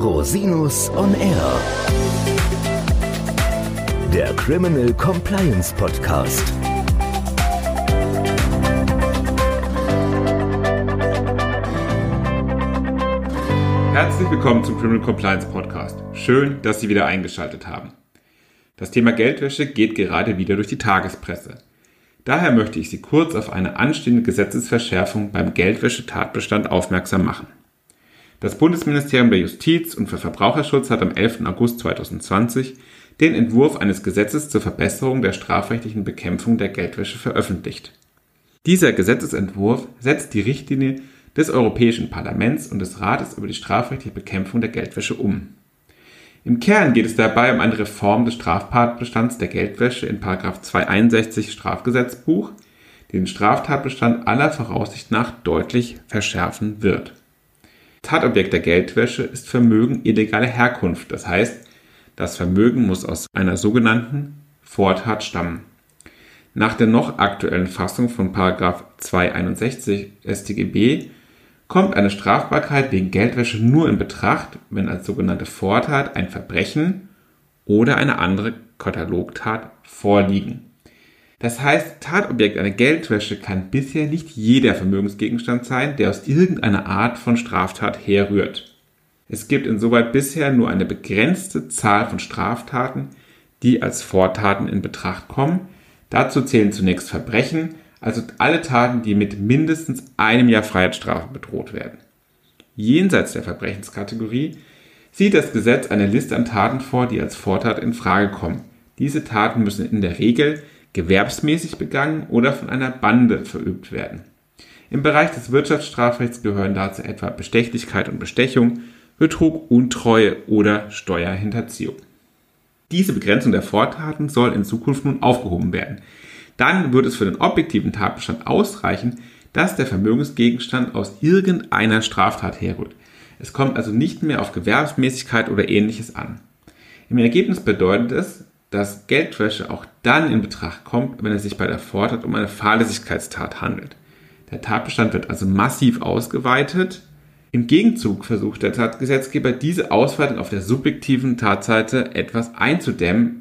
Rosinus on Air. Der Criminal Compliance Podcast. Herzlich willkommen zum Criminal Compliance Podcast. Schön, dass Sie wieder eingeschaltet haben. Das Thema Geldwäsche geht gerade wieder durch die Tagespresse. Daher möchte ich Sie kurz auf eine anstehende Gesetzesverschärfung beim Geldwäschetatbestand aufmerksam machen. Das Bundesministerium der Justiz und für Verbraucherschutz hat am 11. August 2020 den Entwurf eines Gesetzes zur Verbesserung der strafrechtlichen Bekämpfung der Geldwäsche veröffentlicht. Dieser Gesetzesentwurf setzt die Richtlinie des Europäischen Parlaments und des Rates über die strafrechtliche Bekämpfung der Geldwäsche um. Im Kern geht es dabei um eine Reform des Straftatbestands der Geldwäsche in 261 Strafgesetzbuch, den Straftatbestand aller Voraussicht nach deutlich verschärfen wird. Tatobjekt der Geldwäsche ist Vermögen illegaler Herkunft, das heißt, das Vermögen muss aus einer sogenannten Vortat stammen. Nach der noch aktuellen Fassung von 261 StGB kommt eine Strafbarkeit wegen Geldwäsche nur in Betracht, wenn als sogenannte Vortat ein Verbrechen oder eine andere Katalogtat vorliegen. Das heißt, Tatobjekt einer Geldwäsche kann bisher nicht jeder Vermögensgegenstand sein, der aus irgendeiner Art von Straftat herrührt. Es gibt insoweit bisher nur eine begrenzte Zahl von Straftaten, die als Vortaten in Betracht kommen. Dazu zählen zunächst Verbrechen, also alle Taten, die mit mindestens einem Jahr Freiheitsstrafe bedroht werden. Jenseits der Verbrechenskategorie sieht das Gesetz eine Liste an Taten vor, die als Vortat in Frage kommen. Diese Taten müssen in der Regel gewerbsmäßig begangen oder von einer Bande verübt werden. Im Bereich des Wirtschaftsstrafrechts gehören dazu etwa Bestechlichkeit und Bestechung, Betrug, Untreue oder Steuerhinterziehung. Diese Begrenzung der Vortaten soll in Zukunft nun aufgehoben werden dann wird es für den objektiven Tatbestand ausreichen, dass der Vermögensgegenstand aus irgendeiner Straftat herrührt. Es kommt also nicht mehr auf Gewerbsmäßigkeit oder ähnliches an. Im Ergebnis bedeutet es, dass Geldwäsche auch dann in Betracht kommt, wenn es sich bei der Vortat um eine Fahrlässigkeitstat handelt. Der Tatbestand wird also massiv ausgeweitet. Im Gegenzug versucht der Tatgesetzgeber, diese Ausweitung auf der subjektiven Tatseite etwas einzudämmen,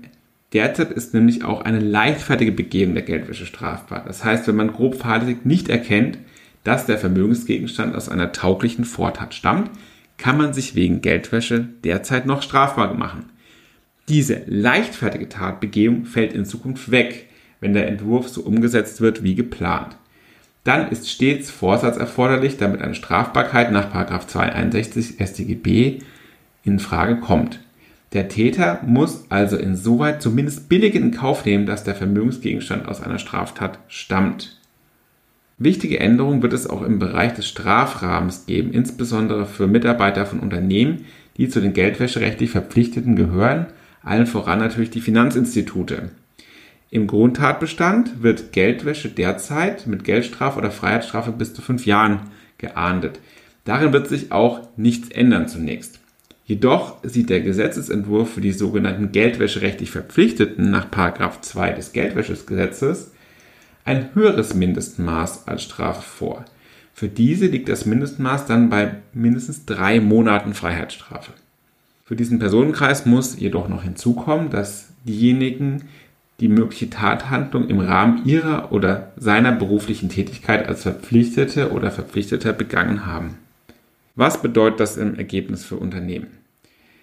Derzeit ist nämlich auch eine leichtfertige Begehung der Geldwäsche strafbar. Das heißt, wenn man grob fahrlässig nicht erkennt, dass der Vermögensgegenstand aus einer tauglichen Vortat stammt, kann man sich wegen Geldwäsche derzeit noch strafbar machen. Diese leichtfertige Tatbegehung fällt in Zukunft weg, wenn der Entwurf so umgesetzt wird wie geplant. Dann ist stets Vorsatz erforderlich, damit eine Strafbarkeit nach 261 StGB in Frage kommt. Der Täter muss also insoweit zumindest billig in Kauf nehmen, dass der Vermögensgegenstand aus einer Straftat stammt. Wichtige Änderungen wird es auch im Bereich des Strafrahmens geben, insbesondere für Mitarbeiter von Unternehmen, die zu den geldwäscherechtlich Verpflichteten gehören, allen voran natürlich die Finanzinstitute. Im Grundtatbestand wird Geldwäsche derzeit mit Geldstrafe oder Freiheitsstrafe bis zu fünf Jahren geahndet. Darin wird sich auch nichts ändern zunächst. Jedoch sieht der Gesetzesentwurf für die sogenannten geldwäscherechtlich Verpflichteten nach 2 des Geldwäschegesetzes ein höheres Mindestmaß als Strafe vor. Für diese liegt das Mindestmaß dann bei mindestens drei Monaten Freiheitsstrafe. Für diesen Personenkreis muss jedoch noch hinzukommen, dass diejenigen die mögliche Tathandlung im Rahmen ihrer oder seiner beruflichen Tätigkeit als Verpflichtete oder Verpflichteter begangen haben. Was bedeutet das im Ergebnis für Unternehmen?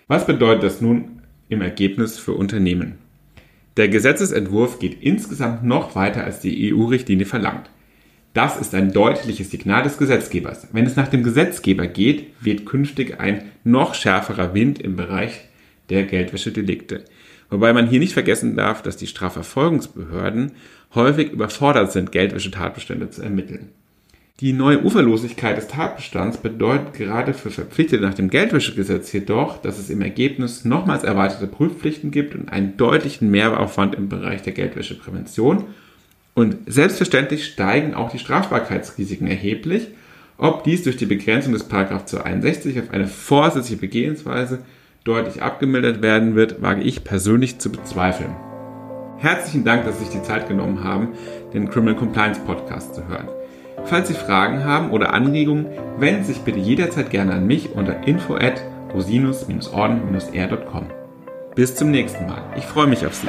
Was bedeutet das nun im Ergebnis für Unternehmen? Der Gesetzesentwurf geht insgesamt noch weiter als die EU-Richtlinie verlangt. Das ist ein deutliches Signal des Gesetzgebers. Wenn es nach dem Gesetzgeber geht, weht künftig ein noch schärferer Wind im Bereich der Geldwäschedelikte. Wobei man hier nicht vergessen darf, dass die Strafverfolgungsbehörden häufig überfordert sind, Geldwäschetatbestände zu ermitteln. Die neue Uferlosigkeit des Tatbestands bedeutet gerade für Verpflichtete nach dem Geldwäschegesetz jedoch, dass es im Ergebnis nochmals erweiterte Prüfpflichten gibt und einen deutlichen Mehraufwand im Bereich der Geldwäscheprävention. Und selbstverständlich steigen auch die Strafbarkeitsrisiken erheblich. Ob dies durch die Begrenzung des 261 auf eine vorsätzliche Begehensweise deutlich abgemildert werden wird, wage ich persönlich zu bezweifeln. Herzlichen Dank, dass Sie sich die Zeit genommen haben, den Criminal Compliance Podcast zu hören. Falls Sie Fragen haben oder Anregungen, wenden Sie sich bitte jederzeit gerne an mich unter info at rosinus-orden-r.com. Bis zum nächsten Mal. Ich freue mich auf Sie.